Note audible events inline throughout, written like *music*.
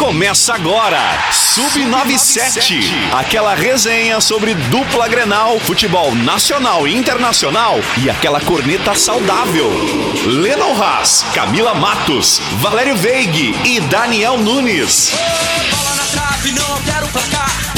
Começa agora, Sub97, aquela resenha sobre dupla Grenal, futebol nacional e internacional e aquela corneta saudável. Lennon Haas, Camila Matos, Valério Veig e Daniel Nunes. Bola na trave, não placar.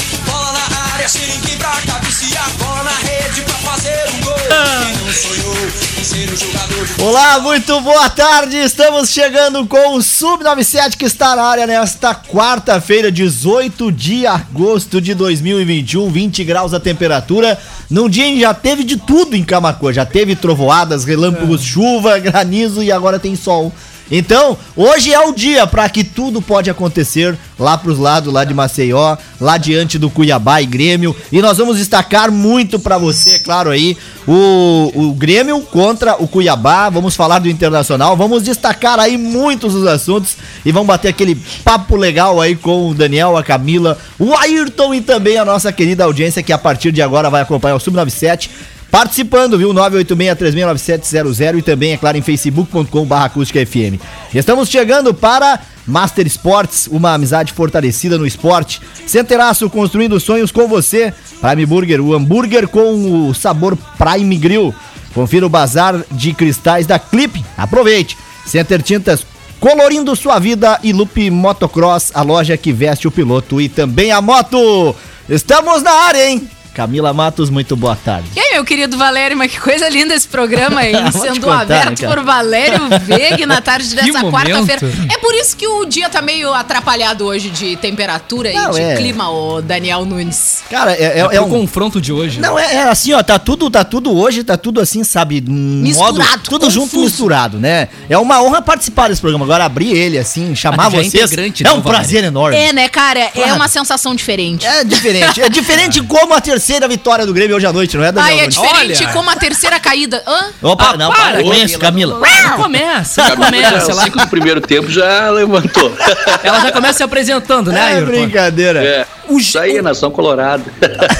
Na área, sem ninguém pra cabecear. Bola na rede pra fazer um gol. Quem não sonhou em ser um jogador de Olá, muito boa tarde. Estamos chegando com o Sub97 que está na área nesta quarta-feira, 18 de agosto de 2021, 20 graus a temperatura. Num dia em que já teve de tudo em Camacuã, já teve trovoadas, relâmpagos, chuva, granizo e agora tem sol. Então, hoje é o dia para que tudo pode acontecer lá pros lados lá de Maceió, lá diante do Cuiabá e Grêmio. E nós vamos destacar muito para você, claro aí, o, o Grêmio contra o Cuiabá. Vamos falar do Internacional, vamos destacar aí muitos dos assuntos e vamos bater aquele papo legal aí com o Daniel, a Camila, o Ayrton e também a nossa querida audiência que a partir de agora vai acompanhar o Sub97 participando, viu? 986-369700 e também, é claro, em facebook.com.br acústica FM. Estamos chegando para Master Sports, uma amizade fortalecida no esporte. Centeraço construindo sonhos com você. Prime Burger, o hambúrguer com o sabor Prime Grill. Confira o bazar de cristais da Clip. Aproveite. Center Tintas colorindo sua vida e Loop Motocross, a loja que veste o piloto e também a moto. Estamos na área, hein? Camila Matos, muito boa tarde. E aí, meu querido Valério, mas que coisa linda esse programa aí, *laughs* sendo contar, aberto né, por Valério Veig na tarde dessa quarta-feira. É por isso que o dia tá meio atrapalhado hoje de temperatura e Não, de é. clima, ô Daniel Nunes. Cara, é, é, É, é o um. confronto de hoje. Não, é, é assim, ó, tá tudo, tá tudo hoje, tá tudo assim, sabe, Misturado, modo, tudo junto confuso. misturado, né? É uma honra participar desse programa. Agora abrir ele assim, chamar Ah, já é vocês. integrante, é né, um Valério? prazer enorme. É, né, cara? É uma sensação diferente. É diferente. É diferente *laughs* como a terceira vitória do Grêmio hoje à noite, não é, Daniel? Ai, é diferente Olha. como a terceira caída. Hã? Opa, Ah, não, para, para isso, Camila. Não começa, não começa. o Ela, ciclo do primeiro tempo já levantou. *laughs* ela já começa se apresentando, né, É Ayrton? brincadeira. É, O, isso aí, nação colorada.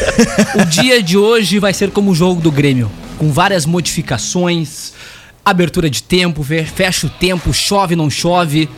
*laughs* o dia de hoje vai ser como o jogo do Grêmio, com várias modificações, abertura de tempo, fe- fecha o tempo, chove, não chove.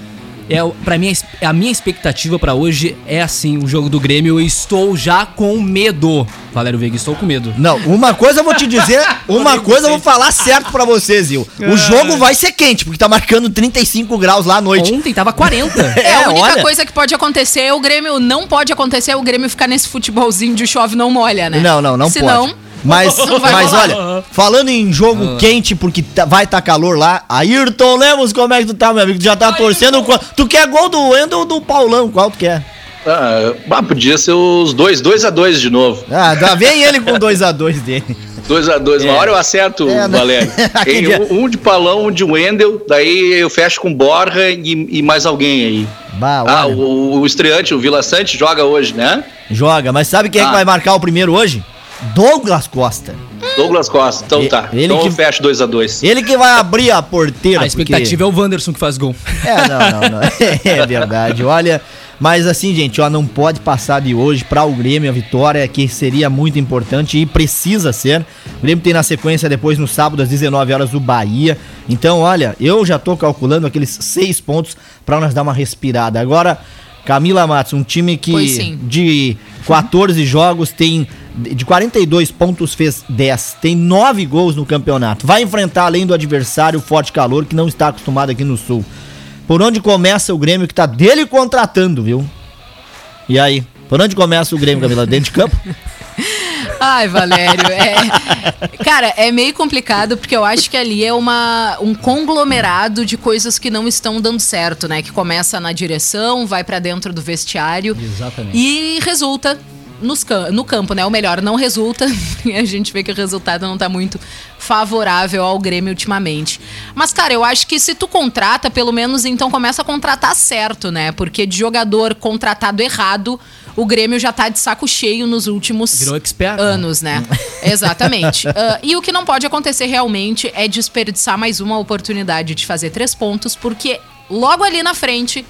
É, pra mim, a minha expectativa pra hoje é assim, o jogo do Grêmio. Eu estou já com medo. Valério Veiga, estou com medo. Não, uma coisa eu vou te dizer, *laughs* uma coisa eu vou falar certo pra vocês, Zil. O jogo vai ser quente, porque tá marcando 35 graus lá à noite. Ontem tava 40. *laughs* É, a única olha. coisa que pode acontecer é o Grêmio. Não pode acontecer é o Grêmio ficar nesse futebolzinho de chove não molha, né? Não, não, não Senão, pode. *laughs* Mas, mas olha, falando em jogo quente, porque tá- vai estar calor lá, Ayrton Lemos, como é que tu tá, meu amigo? Tu já tá torcendo. qual- Tu quer gol do Wendel ou do Paulão? Qual tu quer? Ah, ah, podia ser os dois, dois a dois de novo. Ah, dá, vem ele com 2x2 dele. Dois a dois. Uma hora eu acerto, É, né? Valério. *laughs* Aquele Tem dia- um, um de Palão, um de Wendel, daí eu fecho com Borja e, e mais alguém aí. Bah, Ah, olha, o, o estreante, o Vila Sante, joga hoje, né? Joga, mas sabe quem é que Ah. vai marcar o primeiro hoje? Douglas Costa. Douglas Costa. Então E- tá. ele então que- eu fecho dois a dois. Ele que vai abrir a porteira. A expectativa é o Wanderson que faz gol. porque... É, não, não, não. *laughs* *laughs* É verdade. Olha, mas assim, gente, ó, não pode passar de hoje para o Grêmio a vitória, que seria muito importante e precisa ser. O Grêmio tem na sequência depois no sábado às 19 horas o Bahia. Então, olha, eu já tô calculando aqueles seis pontos para nós dar uma respirada. Agora, Camila Matos, um time que de 14 jogos tem de 42 pontos fez 10, tem 9 gols no campeonato. Vai enfrentar além do adversário o Forte Calor que não está acostumado aqui no Sul. Por onde começa o Grêmio que tá dele contratando, viu? E aí, por onde começa o Grêmio, Camila? Dentro de campo? *laughs* Ai, Valério, é. Cara, é meio complicado porque eu acho que ali é uma, um conglomerado de coisas que não estão dando certo, né? Que começa na direção, vai pra dentro do vestiário Exatamente. e resulta nos no campo, né? Ou melhor, não resulta. *laughs* E a gente vê que o resultado não tá muito favorável ao Grêmio ultimamente. Mas, cara, eu acho que se tu contrata, pelo menos então começa a contratar certo, né? Porque de jogador contratado errado, o Grêmio já tá de saco cheio nos últimos expert, né? anos, né? *laughs* Exatamente. Ah, e o que não pode acontecer realmente é desperdiçar mais uma oportunidade de fazer três pontos, porque logo ali na frente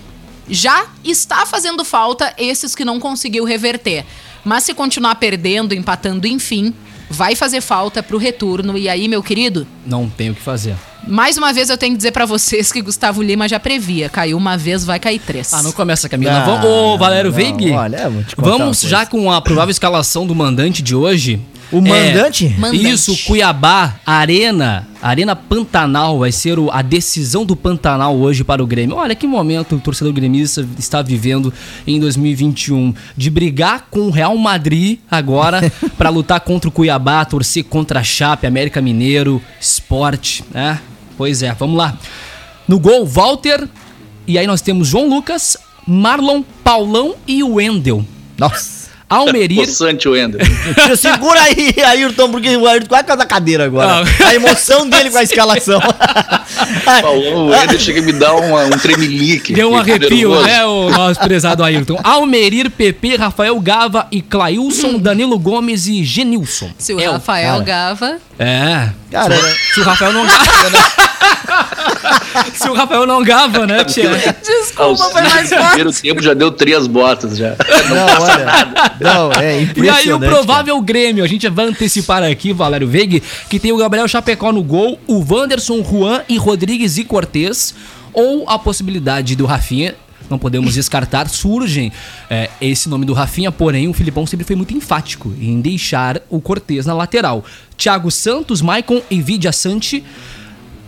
já está fazendo falta esses que não conseguiu reverter. Mas se continuar perdendo, empatando, enfim, vai fazer falta pro retorno. E aí, meu querido, Não tem o que fazer. Mais uma vez eu tenho que dizer pra vocês que Gustavo Lima já previa. Caiu uma vez, vai cair três. Ah, não começa, Camila. Ah, Vamos, ô, Valério Veig. olha, vou te contar Vamos já coisa. com a provável escalação do mandante de hoje. O mandante? Mandante. Isso, Cuiabá, Arena, Arena Pantanal vai ser o- a decisão do Pantanal hoje para o Grêmio. Olha que momento o torcedor gremista está vivendo em 2021 de brigar com o Real Madrid agora *laughs* para lutar contra o Cuiabá, torcer contra a Chape, América Mineiro, Esporte, né? Pois é, vamos lá. No gol, Walter, e aí nós temos João Lucas, Marlon, Paulão e o Wendel. Nossa. Almerir, Poçante o Ender. *laughs* Segura aí, Ayrton, porque o Ayrton quase caiu da cadeira agora. Ah. A emoção dele com a escalação. *laughs* Paulão, o Ender chega a me dar uma, um tremelique. Deu um arrepio, nervoso. né, o nosso prezado Ayrton. Almerir, PP, Rafael Gava e Clailson, Danilo Gomes e Genilson. Se o É, Rafael cara. Gava. É. Cara, Se o Rafael não gava, né? *laughs* *laughs* Se o Rafael não gava, né, tia? Desculpa, foi mais forte. primeiro tempo já deu três botas já. não, olha. Não, é E impressionante. aí o provável Grêmio, a gente vai antecipar aqui, Valério Veig, que tem o Gabriel Chapecó no gol, o Wanderson, Juan e Rodrigues e Cortez, ou a possibilidade do Rafinha, não podemos descartar, surgem é, esse nome do Rafinha, porém o Filipão sempre foi muito enfático em deixar o Cortez na lateral. Thiago Santos, Maicon e Vidia Sante,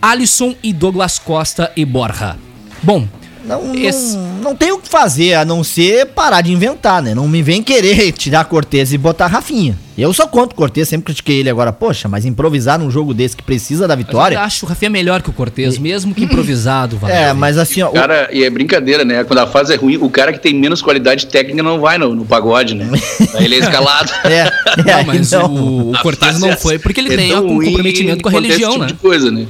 Alisson e Douglas Costa e Borja. Bom, Não, não, Esse- não tem o que fazer a não ser parar de inventar, né? Não me vem querer *laughs* tirar Cortez e botar Rafinha. Eu sou contra o Cortez, sempre critiquei ele agora. Poxa, mas improvisar num jogo desse que precisa da eu vitória. acho o Rafinha melhor que o Cortez, mesmo que improvisado, Valério *laughs* É, mas assim, ó. o- Cara, e é brincadeira, né? Quando a fase é ruim, o cara que tem menos qualidade técnica não vai no, no pagode, né? *laughs* Aí ele é escalado. É, é, Não, mas não. o, o Cortez não é foi porque ele é tem um ruim comprometimento com a religião, esse né? tipo de coisa, né?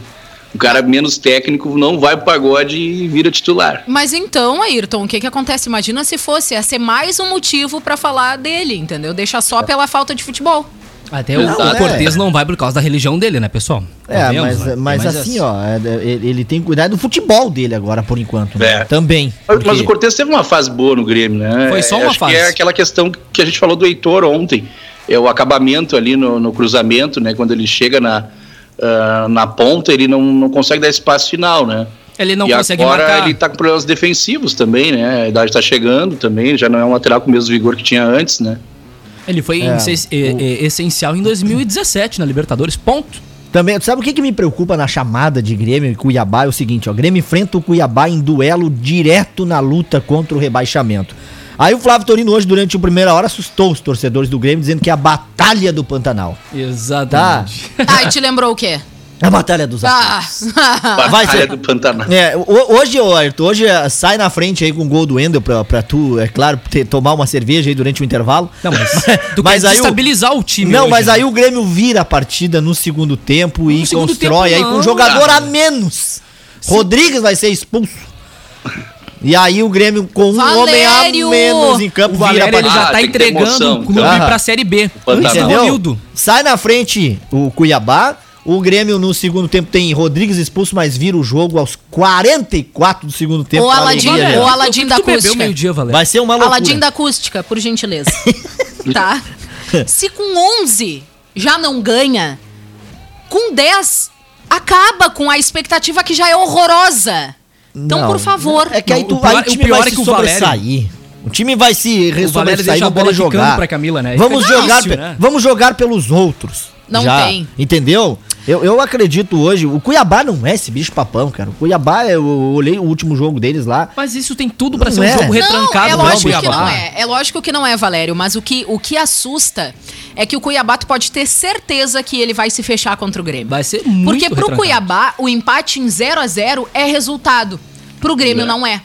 O cara menos técnico não vai pro pagode e vira titular. Mas então, Ayrton, o que que acontece? Imagina se fosse, ia ser mais um motivo pra falar dele, entendeu? Deixa só pela falta de futebol. Até o, Não, o é. Cortez não vai por causa da religião dele, né, pessoal? É, Convenhamos, mas, né? mas mais assim, essa. ó, é, ele, ele tem que cuidar do futebol dele agora, por enquanto. né? É. Também. Mas, porque- mas o Cortez teve uma fase boa no Grêmio, né? Foi só É, uma acho fase. Que é aquela questão que a gente falou do Heitor ontem. É o acabamento ali no, no cruzamento, né? Quando ele chega na, ah, na ponta, ele não, não consegue dar espaço final, né? Ele não e consegue agora marcar. ele tá com problemas defensivos também, né? A idade tá chegando também, já não é um lateral com o mesmo vigor que tinha antes, né? Ele foi É, é, essencial em 2017 na Libertadores, ponto. Também, sabe o que, que me preocupa na chamada de Grêmio e Cuiabá? É o seguinte, ó. Grêmio enfrenta o Cuiabá em duelo direto na luta contra o rebaixamento. Aí o Flávio Torino hoje, durante a primeira hora, assustou os torcedores do Grêmio, dizendo que é a batalha do Pantanal. Exatamente. Ah, e te lembrou o quê? A batalha dos Ah, aflitos. *laughs* Batalha Vai ser- do Pantanal. É, ho- hoje, Ayrton, hoje eh, sai na frente aí com o gol do Wendel pra, pra tu, é claro, ter- tomar uma cerveja aí durante o intervalo. Não, mas *laughs* tu Mas quer aí o- estabilizar o time Não, hoje, mas né? aí o Grêmio vira a partida no segundo tempo e No segundo constrói tempo, aí com um jogador cara. a menos. Rodrigues vai ser expulso. E aí o Grêmio com um homem a Valério! menos em campo O Valério ele partida. já Ah, tá entregando emoção, o clube então. pra Série B. Isso, Entendeu? Sai na frente o Cuiabá. O Grêmio no segundo tempo tem Rodrigues expulso, mas vira o jogo aos 44 do segundo tempo. O Aladim, alegria o. Aladim da acústica. meio-dia, Valério. Vai ser uma loucura. Aladim da acústica, por gentileza. *laughs* tá? Se com 11 já não ganha, com 10 acaba com a expectativa que já é horrorosa. Então, Não, por favor. É que aí, tu, o pior- aí o pior vai é se que o Valério- sobressair. O time vai se Valério sobressair deixa não a bola jogar. pra Camila, né? Vamos Fica jogar, difícil, pe- né? vamos jogar pelos outros. Não já, tem. Entendeu? Eu, eu acredito hoje, o Cuiabá não é esse bicho papão, cara. O Cuiabá, eu olhei o último jogo deles lá. Mas isso tem tudo pra Não ser um é. jogo retrancado não, é lógico que Cuiabá. não é. É lógico que não é, Valério. Mas o que, o que assusta é que o Cuiabá tu pode ter certeza que ele vai se fechar contra o Grêmio. Vai ser muito Porque pro retrancado. Cuiabá, o empate em 0 a 0 é resultado. Pro Grêmio não é.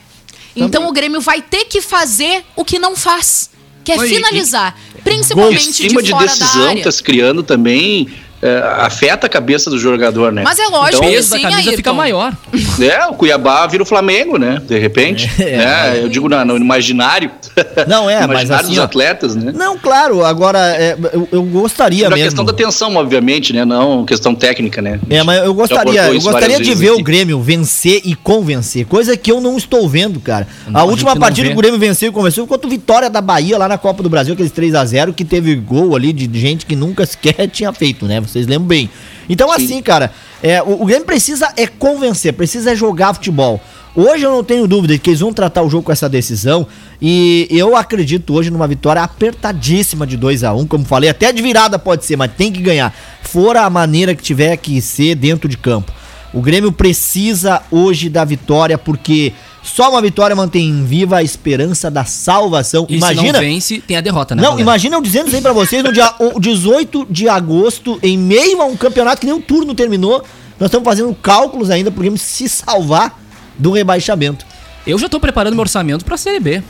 Então o Grêmio vai ter que fazer o que não faz. Que é Oi, finalizar. O Principalmente sistema de de fora da decisão área. tá se criando também é, afeta a cabeça do jogador, né? Mas é lógico O que peso da sim, camisa Ayrton. fica maior. *laughs* É, o Cuiabá vira o Flamengo, né? De repente. né? *laughs* Eu digo na- no imaginário. *laughs* Não, é, no mas imaginário assim, dos atletas, né? Não, claro, agora é, eu, eu gostaria Sobre a mesmo. questão da tensão, obviamente, né? Não questão técnica, né? É, mas eu gostaria, eu gostaria de ver o. Grêmio vencer e convencer, coisa que eu não estou vendo, cara. Não, a a última não partida vê. que o Grêmio venceu e convenceu foi contra o Vitória da Bahia lá na Copa do Brasil, aqueles 3 a 0 que teve gol ali de gente que nunca sequer tinha feito, né? Vocês lembram bem. Então, assim, cara, é, o, o Grêmio precisa é convencer, precisa é jogar futebol. Hoje eu não tenho dúvida de que eles vão tratar o jogo com essa decisão. E eu acredito hoje numa vitória apertadíssima de 2 a 1 Como falei, até de virada pode ser, mas tem que ganhar. Fora a maneira que tiver que ser dentro de campo. O Grêmio precisa hoje da vitória, porque só uma vitória mantém viva a esperança da salvação. E se imagina. não vence, tem a derrota, né? Não, galera? imagina eu dizendo isso aí pra vocês no dia o 18 de agosto, em meio a um campeonato que nem o turno terminou. Nós estamos fazendo cálculos ainda pro Grêmio se salvar do rebaixamento. Eu já tô preparando meu orçamento pra Série B.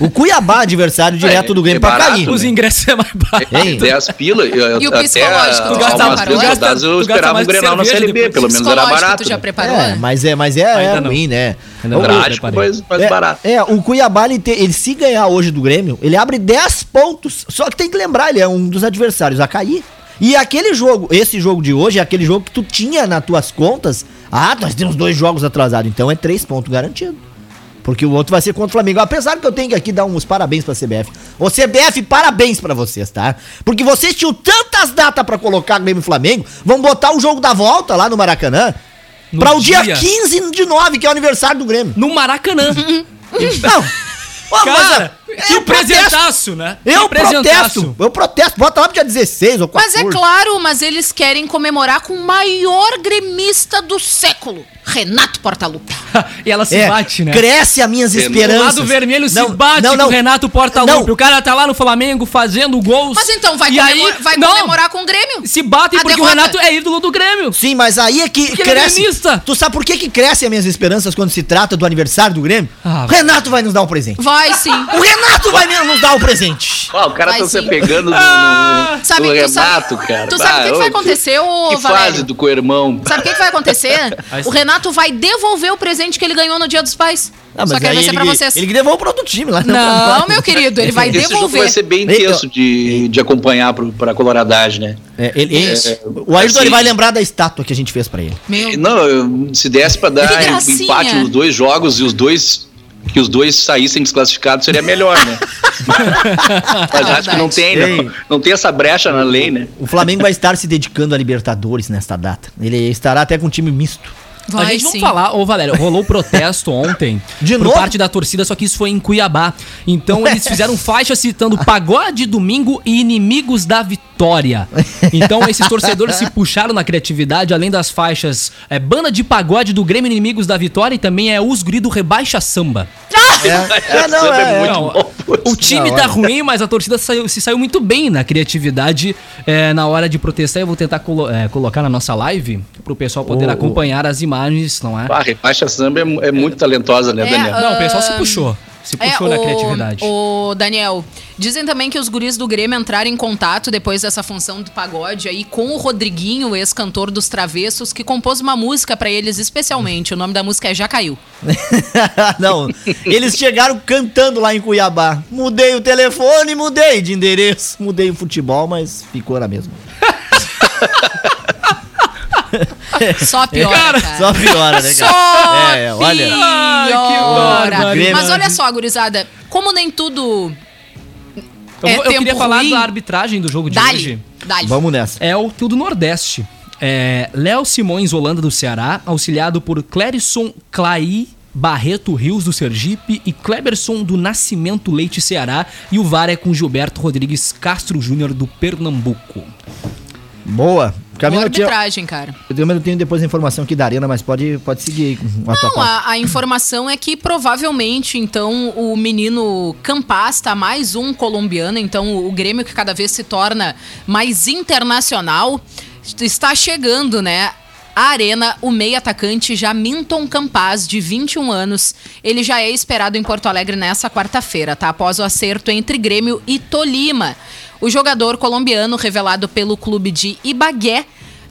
O Cuiabá, adversário direto do Grêmio é pra barato, cair. Os ingressos é mais barato. Hein? 10 pila. Eu, E o até psicológico, tu gasta mais, rodadas eu esperava um Grenal na Série B, pelo menos era barato. tu já preparou? É, mas é, mas é, é Ainda não. ruim, né? Ainda. Prático, mas, é, barato. É, o Cuiabá, ele, te- ele se ganhar hoje do Grêmio, ele abre 10 pontos. Só que tem que lembrar, ele é um dos adversários a cair. E aquele jogo, esse jogo de hoje é aquele jogo que tu tinha nas tuas contas. Ah, nós temos dois jogos atrasados, então é três pontos garantido. Porque o outro vai ser contra o Flamengo. Apesar que eu tenho que aqui dar uns parabéns pra CBF. Ô CBF, parabéns pra vocês, tá? Porque vocês tinham tantas datas pra colocar Grêmio e Flamengo. Vão botar o jogo da volta lá no Maracanã. No pra o dia dia. 15 de 9, que é o aniversário do Grêmio. No Maracanã. Não. Ô, Cara, que eu protesto. presentaço, né? Eu presentaço. protesto. Eu protesto. Bota lá pro dia 16 ou 14. Mas é claro, mas eles querem comemorar com o maior gremista do século, Renato Portaluppi. *laughs* e ela se É, bate, né? Cresce as minhas O O esperanças. lado vermelho se Não, bate não, não. com o Renato Portaluppi. O cara tá lá no Flamengo fazendo gols. Mas então vai, e comemor- aí, vai não, comemorar com o Grêmio? Se batem A porque derrota. o Renato é ídolo do Grêmio. Sim, mas aí é que Porque ele é cresce. gremista. tu sabe por que, que crescem as minhas esperanças quando se trata do aniversário do Grêmio? Ah, Renato vai nos dar um presente. Vai sim. O Renato vai nos dar um presente. Ah, o cara Vai tá se pegando no, Ah, no, Sabe, no tu sabe- Renato, cara. tu sabe o que que ô, vai acontecer, ô, Que Valério? fase do co-irmão. Sabe o que, que vai acontecer? *laughs* Aí. O Renato vai devolver o presente que ele ganhou no Dia dos Pais. Ah, Só que vai ser pra vocês. Ele que devolve pro outro time lá. Não, meu querido, ele vai Esse jogo devolver. vai ser bem intenso de, de acompanhar pro, pra coloradagem, né? É, ele, ele- É, o Ayrton assim- ele vai lembrar da estátua que a gente fez pra ele. Meu Não, se desse pra Que dar empate nos dois jogos e os dois que os dois saíssem desclassificados seria melhor, né? *laughs* Mas acho que não tem, não, não tem essa brecha na lei, né? O Flamengo vai estar se dedicando a Libertadores nesta data. Ele estará até com um time misto. A vai gente sim. vamos falar, ô Valério, rolou protesto ontem *laughs* De por novo? parte da torcida, só que isso foi em Cuiabá. Então eles fizeram faixa citando Pagode Domingo e Inimigos da Vitória. Então esses torcedores se puxaram na criatividade, além das faixas é, Banda de Pagode do Grêmio Inimigos da Vitória e também é Os Guri do Rebaixa Samba. É, é, não, Samba é, muito Não. O time Da tá hora. ruim, mas a torcida saiu- se saiu muito bem na criatividade é, na hora de protestar. Eu vou tentar colo- é, colocar na nossa live pro pessoal poder O- acompanhar as imagens, não é? Ah, A Repaixa Samba é, é muito talentosa, né, É, Daniel? Não, o pessoal se puxou. Se É, puxou na criatividade. O Daniel, dizem também que os guris do Grêmio entraram em contato depois dessa função do pagode aí com o Rodriguinho, ex-cantor dos Travessos, que compôs uma música pra eles especialmente. O nome da música é Já Caiu. *laughs* não, eles chegaram cantando lá em Cuiabá. Mudei o telefone, mudei de endereço, mudei o futebol, mas ficou na mesma. *laughs* *laughs* Só piora, cara. Só piora, né, cara? Só É, olha. Ai, que piora. barbaridade. Mas olha só, gurizada, como nem tudo Eu, é eu tempo queria falar ruim, da arbitragem do jogo de dali, hoje. dali. Vamos nessa. É o tio do Nordeste. É, Léo Simões, Holanda do Ceará, auxiliado por Clérison Clay Barreto Rios do Sergipe e Kleberson do Nascimento Leite Ceará. E o VAR é com Gilberto Rodrigues Castro Júnior do Pernambuco. Boa. Boa Camila, eu, tinha, arbitragem, cara. eu tenho- eu tenho depois a informação aqui da Arena, mas pode, pode seguir aí com a Não, a, a informação é que provavelmente, então, o menino Campas tá mais um colombiano, então o Grêmio que cada vez se torna mais internacional, está chegando, né? A Arena, o meio atacante Jaminton Campaz, de 21 anos. Ele já é esperado em Porto Alegre nessa quarta-feira, tá? Após o acerto entre Grêmio e Tolima. O jogador colombiano, revelado pelo clube de Ibagué,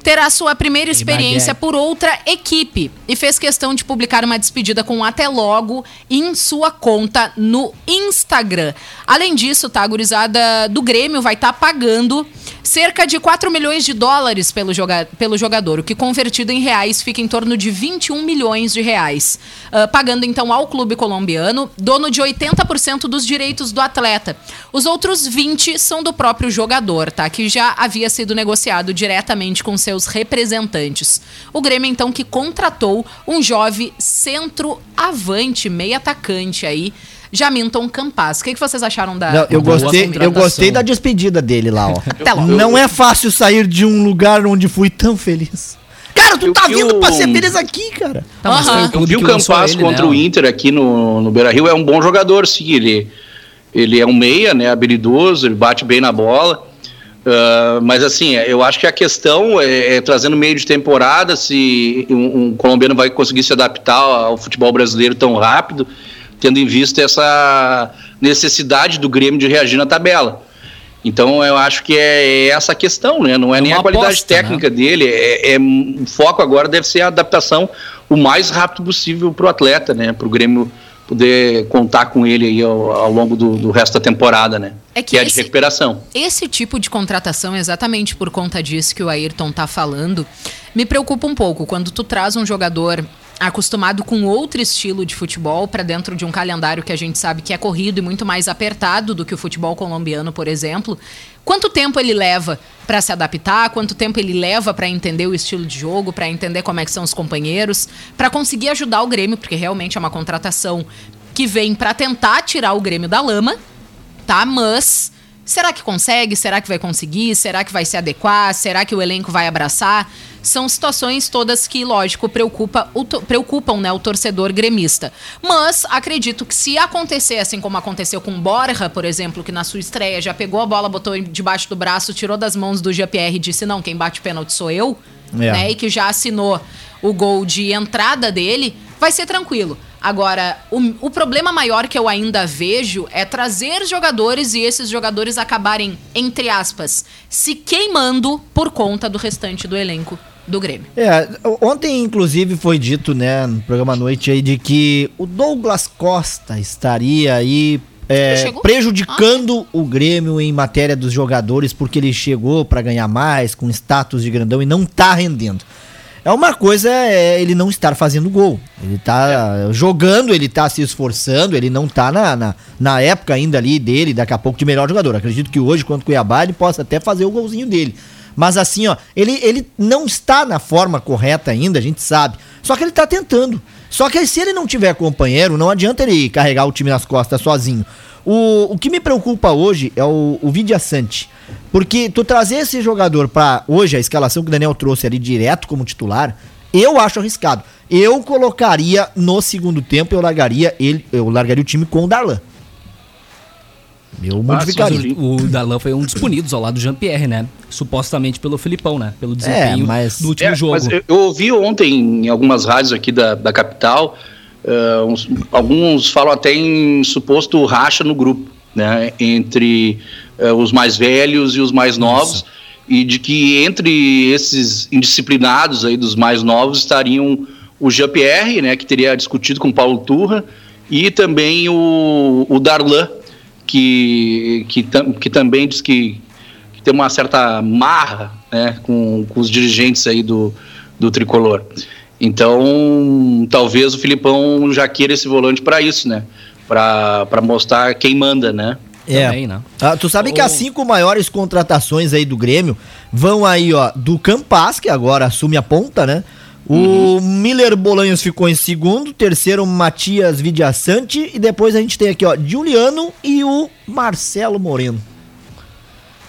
terá sua primeira experiência Ibagué. por outra equipe e fez questão de publicar uma despedida com um até logo em sua conta no Instagram. Além disso, tá, a gurizada do Grêmio vai estar pagando Cerca de 4 milhões de dólares pelo, joga pelo jogador, o que convertido em reais fica em torno de 21 milhões de reais. Uh, pagando então ao clube colombiano, dono de 80% dos direitos do atleta. Os outros 20 são do próprio jogador, tá? Que já havia sido negociado diretamente com seus representantes. O Grêmio, então, que contratou um jovem centroavante, meio atacante aí, Jaminton Campas. O que, que vocês acharam da. Não, eu gostei, eu gostei da despedida dele lá, ó. *laughs* Louco. Não é fácil sair de um lugar onde fui tão feliz. Cara, tu Eu tá vi vindo o- pra ser feliz aqui, cara. Tá, mas o Eu vi o Campas contra né? o Inter aqui no, no Beira Rio, é um bom jogador, sim. Ele, ele é um meia, né? Habilidoso, ele bate bem na bola. Ah, mas assim, eu acho que a questão é, é trazer no meio de temporada se um, um colombiano vai conseguir se adaptar ao futebol brasileiro tão rápido, tendo em vista essa necessidade do Grêmio de reagir na tabela. Então eu acho que é essa a questão, né? Não é, É nem uma a qualidade aposta, né? técnica dele, é, é- o foco agora deve ser a adaptação o mais rápido possível para o atleta, né? Para o Grêmio poder contar com ele aí ao, ao longo do, do resto da temporada, né? É que que é de esse- recuperação. Esse tipo de contratação, exatamente por conta disso que o Ayrton tá falando, me preocupa um pouco. Quando tu traz um jogador acostumado com outro estilo de futebol para dentro de um calendário que a gente sabe que é corrido e muito mais apertado do que o futebol colombiano, por exemplo, quanto tempo ele leva para se adaptar, quanto tempo ele leva para entender o estilo de jogo, para entender como é que são os companheiros, para conseguir ajudar o Grêmio, porque realmente é uma contratação que vem para tentar tirar o Grêmio da lama, tá? Mas será que consegue? Será que vai conseguir? Será que vai se adequar? Será que o elenco vai abraçar? São situações todas que, lógico, preocupa o preocupam né, o torcedor gremista. Mas acredito que se acontecer, assim como aconteceu com o Borja, por exemplo, que na sua estreia já pegou a bola, botou debaixo do braço, tirou das mãos do GPR e disse: não, quem bate pênalti sou eu, É. né? E que já assinou o gol de entrada dele, vai ser tranquilo. Agora, o, o problema maior que eu ainda vejo é trazer jogadores e esses jogadores acabarem, entre aspas, se queimando por conta do restante do elenco do Grêmio. É, ontem, inclusive, foi dito, né, no programa noite aí, de que o Douglas Costa estaria aí é, prejudicando o Grêmio em matéria dos jogadores, porque ele chegou pra ganhar mais, com status de grandão e não tá rendendo. É uma coisa é ele não estar fazendo gol. Ele tá jogando, ele tá se esforçando, ele não tá na, na, na época ainda ali dele, daqui a pouco, de melhor jogador. Acredito que hoje, contra o Cuiabá, ele possa até fazer o golzinho dele. Mas assim, ó, ele, ele não está na forma correta ainda, a gente sabe. Só que ele tá tentando. Só que se ele não tiver companheiro, não adianta ele carregar o time nas costas sozinho. O, o que me preocupa hoje é o, o Vidia Sante. Porque tu trazer esse jogador pra hoje, a escalação que o Daniel trouxe ali direto como titular, eu acho arriscado. Eu colocaria no segundo tempo, eu largaria ele, eu largaria o time com o Darlan. Eu modificaria. sim. O Darlan foi um dos punidos ao lado do Jean-Pierre, né? Supostamente pelo Filipão, né? Pelo desempenho mas- do último É, jogo. mas eu, eu ouvi ontem em algumas rádios aqui da, da capital, eh, uns- alguns falam até em suposto racha no grupo, né, entre eh, os mais velhos e os mais novos, e de que entre esses indisciplinados aí dos mais novos estariam o Jean-Pierre, né, que teria discutido com o Paulo Turra, e também o, o Darlan, que, que, tam- que também diz que, que tem uma certa marra né, com, com os dirigentes aí do, do tricolor. Então, talvez o Filipão já queira esse volante para isso, né? Para mostrar quem manda, né? Também, né? Ah, tu sabe que as cinco maiores contratações aí do Grêmio vão aí, ó, do Campas, que agora assume a ponta, né? O Miller Bolanhos ficou em segundo, terceiro Matias Vidiaçante e depois a gente tem aqui, ó, Juliano e o Marcelo Moreno.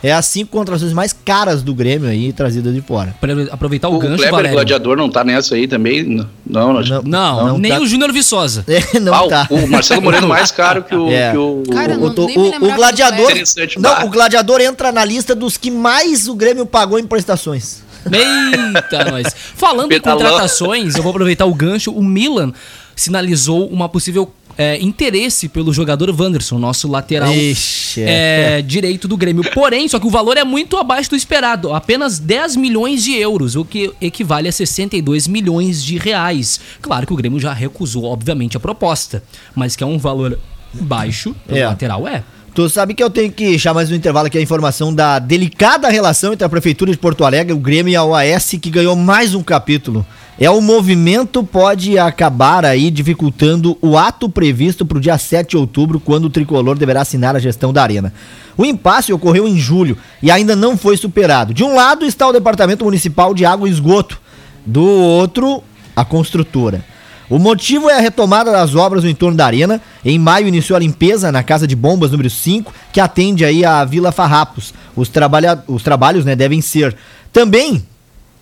É as cinco contratações mais caras do Grêmio aí, trazidas de fora. Pra aproveitar o, O, gancho, Kleber Valério. Gladiador não tá nessa aí também? Não, não, Não. Não, Não nem tá. o Júnior Viçosa. *laughs* É, não Ah, o- tá. o, Marcelo Moreno mais caro que o. É. que o- Cara, o- não- O, o- o gladiador. Não, o gladiador entra na lista dos que mais o Grêmio pagou em prestações. Eita, *laughs* nós. Falando em contratações, eu vou aproveitar o gancho. O Milan sinalizou uma possível é, interesse pelo jogador Wanderson, nosso lateral Ixi, é, direito do Grêmio. Porém, só que o valor é muito abaixo do esperado. Apenas 10 milhões de euros, o que equivale a 62 milhões de reais. Claro que o Grêmio já recusou, obviamente, a proposta. Mas que é um valor baixo pelo É. lateral, é. Tu sabe que eu tenho que chamar mais um intervalo aqui a informação da delicada relação entre a Prefeitura de Porto Alegre, o Grêmio e a OAS, que ganhou mais um capítulo. É o movimento pode acabar aí dificultando o ato previsto para o dia 7 de outubro, quando o tricolor deverá assinar a gestão da arena. O impasse ocorreu em julho e ainda não foi superado. De um lado está o Departamento Municipal de Água e Esgoto, do outro, a construtora. O motivo é a retomada das obras no entorno da arena. Em maio iniciou a limpeza na Casa de Bombas número 5, que atende aí a Vila Farrapos. Os, trabalha os trabalhos né, devem ser também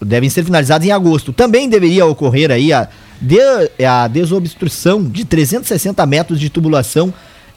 devem ser finalizados em agosto. Também deveria ocorrer aí a, de, a desobstrução de 360 metros de tubulação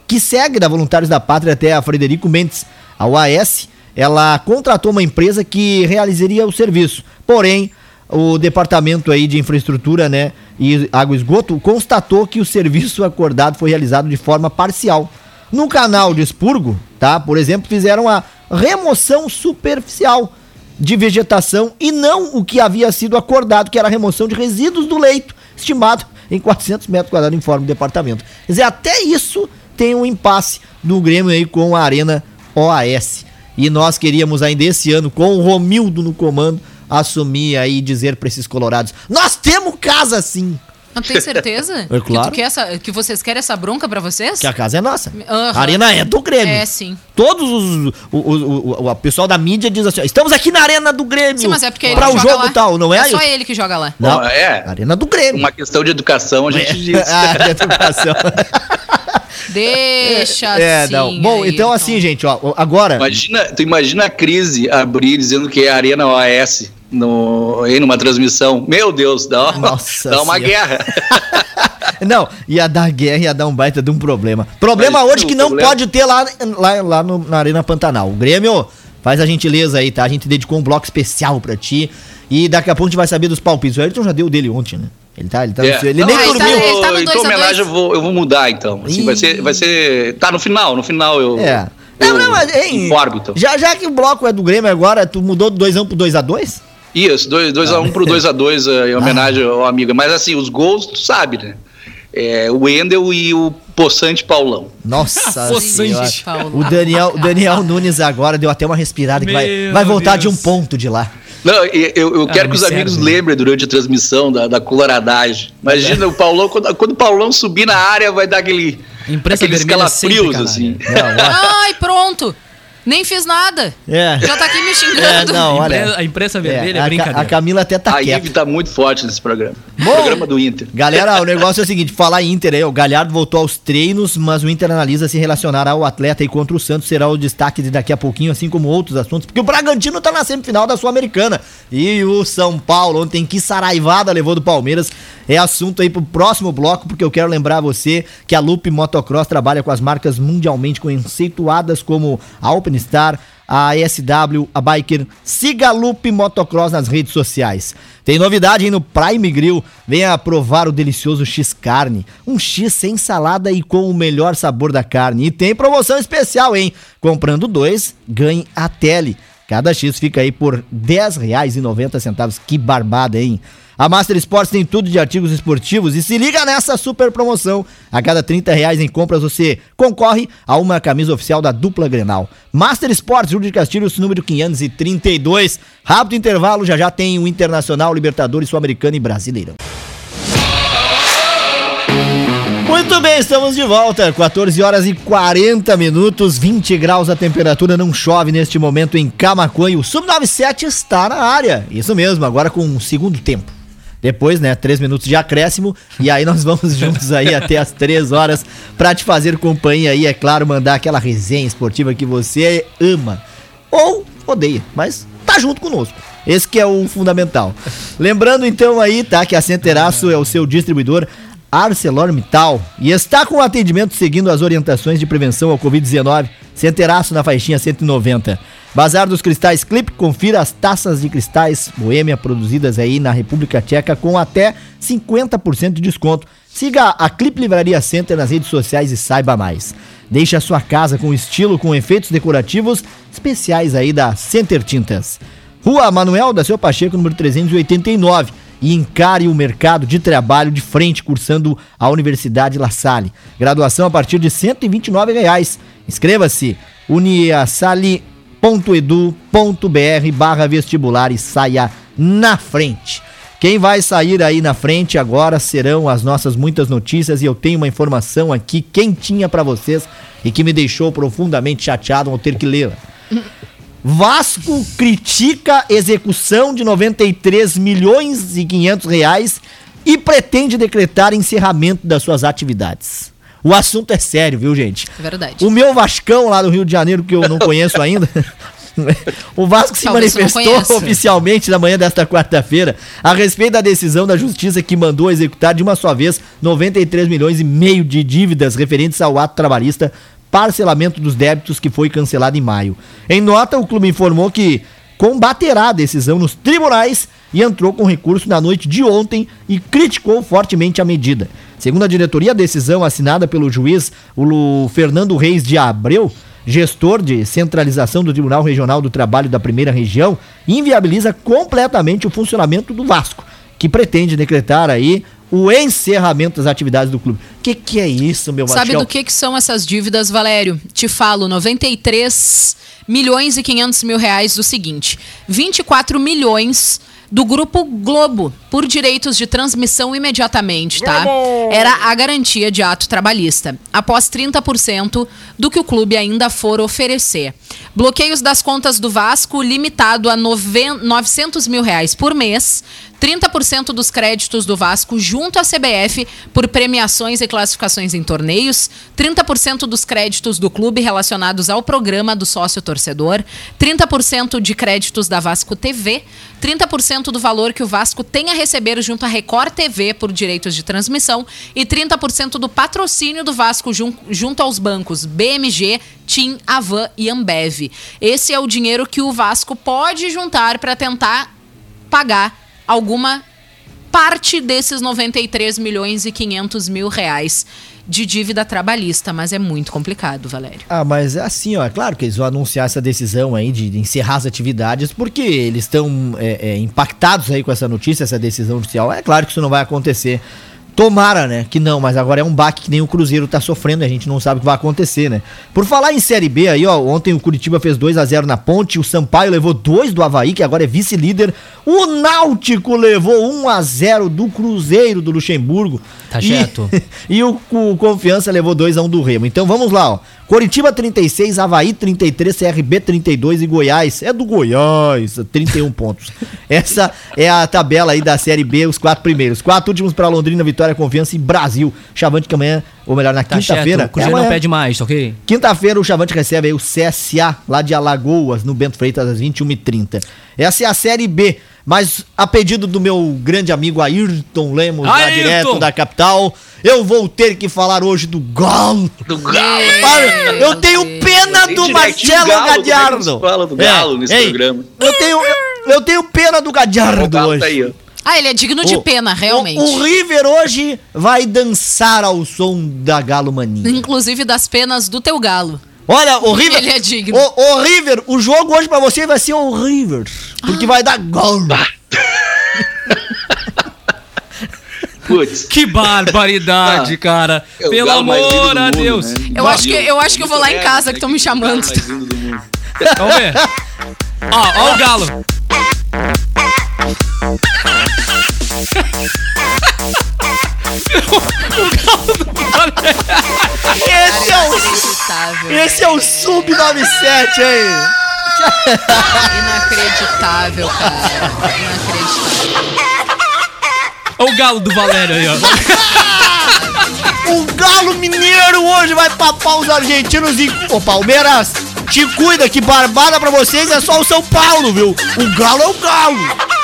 que segue da Voluntários da Pátria até a Frederico Mendes. A UAS, ela contratou uma empresa que realizaria o serviço. Porém, o departamento aí de infraestrutura, né, e água e esgoto constatou que o serviço acordado foi realizado de forma parcial. No canal de expurgo, tá? Por exemplo, fizeram a remoção superficial de vegetação e não o que havia sido acordado, que era a remoção de resíduos do leito, estimado em 400 metros quadrados, informe do departamento. Quer dizer, até isso tem um impasse do Grêmio aí com a Arena OAS. E nós queríamos ainda esse ano, com o Romildo no comando, assumir aí e dizer para esses colorados: Nós temos casa sim! Não tem certeza? *laughs* É claro. Que, tu quer essa, que vocês querem essa bronca pra vocês? Que a casa é nossa. Aham. A arena é do Grêmio. É, sim. Todos os. O, o, o, o pessoal da mídia diz assim: ó, estamos aqui na arena do Grêmio. Sim, mas é porque ele Pra que o joga jogo lá. tal, não é? É só ele que joga lá. Não, é. Arena do Grêmio. Uma questão de educação, a gente diz. *laughs* ah, de educação. *laughs* Deixa é, assim. não. Bom, aí, então assim, gente, ó, agora. Imagina, tu imagina a crise abrir dizendo que é a Arena OAS no, aí numa transmissão. Meu Deus, dá, uma- Nossa dá uma Senhora. guerra. *laughs* Não, ia dar guerra, ia dar um baita de um problema. Problema Mas hoje que não problema- pode ter lá, lá, lá no- na Arena Pantanal. O Grêmio, faz a gentileza aí, tá? A gente dedicou um bloco especial pra ti. E daqui a pouco a gente vai saber dos palpites. O Ayrton já deu o dele ontem, né? Ele tá, ele tá, É. ele Não, nem Ah, ele tá- dormiu. ele tá no Então, homenagem, eu vou, eu vou mudar, então. Assim, vai, ser, vai ser. Tá no final, no final eu. É. eu Não, não, mas, hein, informo, então. já, já que o bloco é do Grêmio agora, tu mudou do 2x1 pro 2x2? Isso, 2x1 dois, a um pro 2x2 em homenagem ao amigo. Mas assim, os gols, tu sabe, né? É, o Wendel e o Poçante Paulão. Nossa *laughs* Poçante. O Daniel, o Daniel Nunes agora deu até uma respirada que vai, vai voltar de um Deus. ponto de lá. Não, eu, eu quero me que os serve, amigos né? lembrem durante a transmissão da, da coloradagem. Imagina o Paulão, quando, quando o Paulão subir na área, vai dar aquele. Imprensa aqueles calafrios, assim. Não, Ai, pronto. Nem fiz nada. é. Já tá aqui me É, xingando. não, A olha. imprensa- a imprensa vermelha é a, Ca- brincadeira. a Camila até tá a quieta. Ive tá muito forte nesse programa. Bom. Programa do Inter. Galera, *laughs* o negócio é o seguinte, falar Inter aí, o Galhardo voltou aos treinos, mas o Inter analisa se relacionar ao atleta e contra o Santos será o destaque de daqui a pouquinho, assim como outros assuntos, porque o Bragantino tá na semifinal da Sul-Americana. E o São Paulo, ontem que saraivada levou do Palmeiras, é assunto aí pro próximo bloco, porque eu quero lembrar você que a Lupe Motocross trabalha com as marcas mundialmente conceituadas como a Openstar, a ESW, a Biker. Siga a Lupe Motocross nas redes sociais. Tem novidade aí no Prime Grill. Venha provar o delicioso X Carne. Um X sem salada e com o melhor sabor da carne. E tem promoção especial, hein? Comprando dois, ganhe a tele. Cada X fica aí por R$10,90. Que barbada, hein? A Master Sports tem tudo de artigos esportivos e se liga nessa super promoção. A cada 30 reais em compras você concorre a uma camisa oficial da dupla Grenal. Master Sports, Júlio de Castilhos, número 532. Rápido intervalo, já já tem o Internacional, Libertadores, Sul-Americano e Brasileirão. Muito bem, estamos de volta. 14 horas e 40 minutos, 20 graus a temperatura, não chove neste momento em Camacuã e o Sub-97 está na área. Isso mesmo, agora com o segundo tempo. Depois, né, três minutos de acréscimo e aí nós vamos *laughs* juntos aí até as três horas pra te fazer companhia aí, é claro, mandar aquela resenha esportiva que você ama ou odeia, mas tá junto conosco. Esse que é o fundamental. Lembrando então aí, tá, que a Centeraço é o seu distribuidor ArcelorMittal e está com atendimento seguindo as orientações de prevenção ao Covid-19. Centeraço na faixinha 190. Bazar dos Cristais Clip, confira as taças de cristais Boêmia produzidas aí na República Tcheca com até 50% de desconto. Siga a Clip Livraria Center nas redes sociais e saiba mais. Deixe a sua casa com estilo, com efeitos decorativos especiais aí da Center Tintas. Rua Manuel da Seu Pacheco, número 389. e encare o mercado de trabalho de frente cursando a Universidade La Salle. Graduação a partir de 129 reais. Inscreva-se uniasale.edu.br barra vestibular e saia na frente. Quem vai sair aí na frente agora serão as nossas muitas notícias e eu tenho uma informação aqui quentinha para vocês e que me deixou profundamente chateado ao ter que lê-la. Vasco critica execução de 93 milhões e 500 reais e pretende decretar encerramento das suas atividades. O assunto é sério, viu, gente? É verdade. O meu Vascão lá do Rio de Janeiro, que eu não *laughs* conheço ainda. *laughs* o Vasco se Talvez manifestou oficialmente na manhã desta quarta-feira a respeito da decisão da justiça que mandou executar de uma só vez 93 milhões e meio de dívidas referentes ao ato trabalhista parcelamento dos débitos que foi cancelado em maio. Em nota, o clube informou que combaterá a decisão nos tribunais e entrou com recurso na noite de ontem e criticou fortemente a medida. Segundo a diretoria, a decisão assinada pelo juiz o Fernando Reis de Abreu, gestor de centralização do Tribunal Regional do Trabalho da Primeira Região, inviabiliza completamente o funcionamento do Vasco, que pretende decretar aí o encerramento das atividades do clube. O que, que é isso, meu Sabe do que, que são essas dívidas, Valério? Te falo, 93 milhões e 500 mil reais do seguinte: 24 milhões do Grupo Globo por direitos de transmissão imediatamente, tá? Era a garantia de ato trabalhista, após 30% do que o clube ainda for oferecer. Bloqueios das contas do Vasco limitado a noven- 900 mil reais por mês, 30% dos créditos do Vasco junto à CBF por premiações e classificações em torneios, 30% dos créditos do clube relacionados ao programa do sócio torcedor, 30% de créditos da Vasco TV, 30% do valor que o Vasco tem a receber junto à Record TV por direitos de transmissão e 30% do patrocínio do Vasco jun- junto aos bancos BMG, TIM, Avan e Ambev. Esse é o dinheiro que o Vasco pode juntar para tentar pagar alguma parte desses 93 milhões e 500 mil reais de dívida trabalhista, mas é muito complicado, Valério. Ah, mas é assim, ó, é claro que eles vão anunciar essa decisão aí de, de encerrar as atividades, porque eles estão é, é, impactados aí com essa notícia, essa decisão judicial. É claro que isso não vai acontecer. Tomara, né? Que não, mas agora é um baque que nem o Cruzeiro tá sofrendo, a gente não sabe o que vai acontecer, né? Por falar em Série B aí, ó, ontem o Curitiba fez 2 a 0 na Ponte, o Sampaio levou 2 do Havaí, que agora é vice-líder. O Náutico levou 1 a 0 do Cruzeiro do Luxemburgo. Tá E- certo. *laughs* e o, o Confiança levou 2 a 1 do Remo. Então vamos lá, ó. Curitiba 36, Havaí 33, CRB 32 e Goiás. É do Goiás, 31 pontos. Essa é a tabela aí da Série B, os quatro primeiros. Quatro últimos pra Londrina, Vitória, Confiança e Brasil. Chavante que amanhã, ou melhor, na Tá quinta-feira. O Cruzeiro é não pede mais, tá ok? Quinta-feira o Chavante recebe aí o CSA lá de Alagoas, no Bento Freitas, às 21h30. Essa é a Série B. Mas a pedido do meu grande amigo Ayrton Lemos, lá Ayrton! direto da capital, eu vou ter que falar hoje do Galo. Do Galo. Para, eu tenho pena do Marcelo Galo, é Gadiardo. fala do Galo nesse programa? Eu tenho, eu, eu tenho pena do O Gadiardo Galo hoje. tá aí, ó. Ah, ele é digno de O- pena, realmente. O, o River hoje vai dançar ao som da Galo Mania. Inclusive das penas do teu galo. Olha, o River. Ele é digno. O, o River, o jogo hoje pra você vai ser o River. Porque vai dar gol. Putz. Que barbaridade, Ah, cara. É Pelo amor do a mundo, Deus. né? Eu acho que- eu acho que eu vou lá em casa que tão me chamando. O galo mais lindo do mundo. Vamos ver. *laughs* Ó, ó o galo. Esse é o, esse é o Sub-97 aí. Inacreditável, cara. Inacreditável. Ó o galo do Valério aí, ó. *laughs* O Galo Mineiro hoje vai papar os argentinos e. Ô, Palmeiras, te cuida que barbada pra vocês é só o São Paulo, viu? O Galo é o Galo.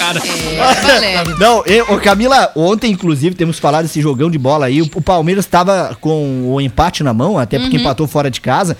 Cara, É, *laughs* Valério. Não, eu, ô, Camila, ontem, inclusive, temos falado desse jogão de bola aí. O, o Palmeiras estava com o empate na mão, até porque empatou fora de casa.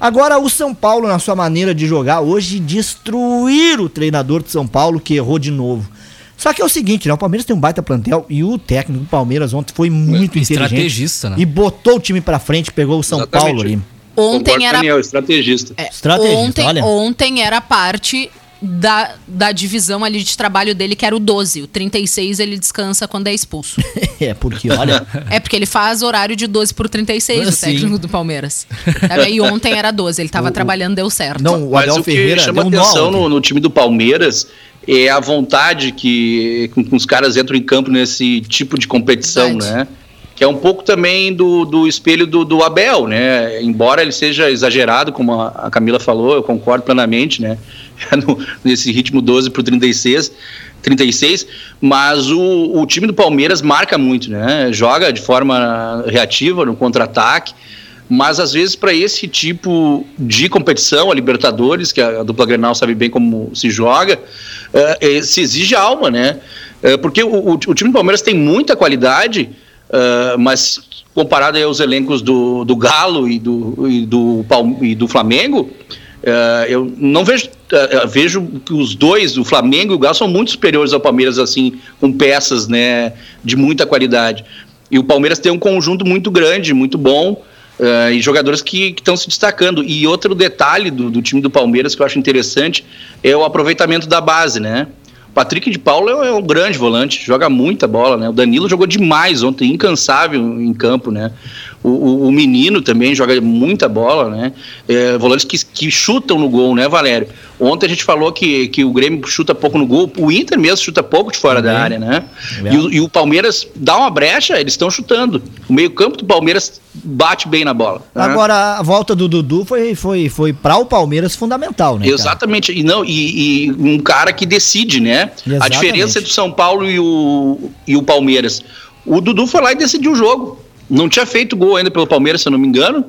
Agora, o São Paulo, na sua maneira de jogar, hoje destruir o treinador de São Paulo, que errou de novo. Só que é o seguinte, né? O Palmeiras tem um baita plantel e o técnico do Palmeiras ontem foi muito inteligente. Estrategista, né? E botou o time pra frente, pegou o São Exatamente. Paulo ali. Ontem Concordo era Daniel, estrategista. É, Estrategista, ontem, olha. ontem era parte da, da divisão ali de trabalho dele, que era o 12. O 36 ele descansa quando é expulso. *laughs* É, porque, olha. É porque ele faz horário de 12 por 36, Ah, o sim. técnico do Palmeiras. Sabe? E ontem era 12, ele tava O- o- trabalhando, deu certo. Não, o Mas o que Ferreira chama deu atenção no, no time do Palmeiras é a vontade que com, com os caras entram em campo nesse tipo de competição, Verdade. né? Que é um pouco também do, do espelho do, do Abel, né? Embora ele seja exagerado, como a, Camila falou, eu concordo plenamente, né? *laughs* No- nesse ritmo 12 para 36, 36, mas o, o time do Palmeiras marca muito, né? Joga de forma reativa no contra-ataque. Mas às vezes para esse tipo de competição, a Libertadores, que a, a dupla Grenal sabe bem como se joga, eh, se exige alma, né? Eh, porque o, o- o time do Palmeiras tem muita qualidade, eh, mas comparado aos elencos do, do Galo e do, e do, e do Flamengo, eh, eu não vejo, eh, vejo que os dois, o Flamengo e o Galo, são muito superiores ao Palmeiras, assim, com peças né, de muita qualidade. E o Palmeiras tem um conjunto muito grande, muito bom, eh, e jogadores que estão se destacando. E outro detalhe do, do time do Palmeiras que eu acho interessante é o aproveitamento da base, né? Patrick de Paulo é um grande volante, joga muita bola, né? O Danilo jogou demais ontem, incansável em campo, né? O, o- o menino também joga muita bola, né? É, volantes que, que chutam no gol, né, Valério? Ontem a gente falou que, que o Grêmio chuta pouco no gol, o Inter mesmo chuta pouco de fora da área, né? E, o, e o Palmeiras dá uma brecha, eles estão chutando. O meio-campo do Palmeiras bate bem na bola. né? Agora, a volta do Dudu foi, foi, foi para o Palmeiras fundamental, né? cara? Exatamente, e não e, e um cara que decide, né? A Exatamente. diferença entre o São Paulo e o, e o Palmeiras. O Dudu foi lá e decidiu o jogo. Não tinha feito gol ainda pelo Palmeiras, se eu não me engano.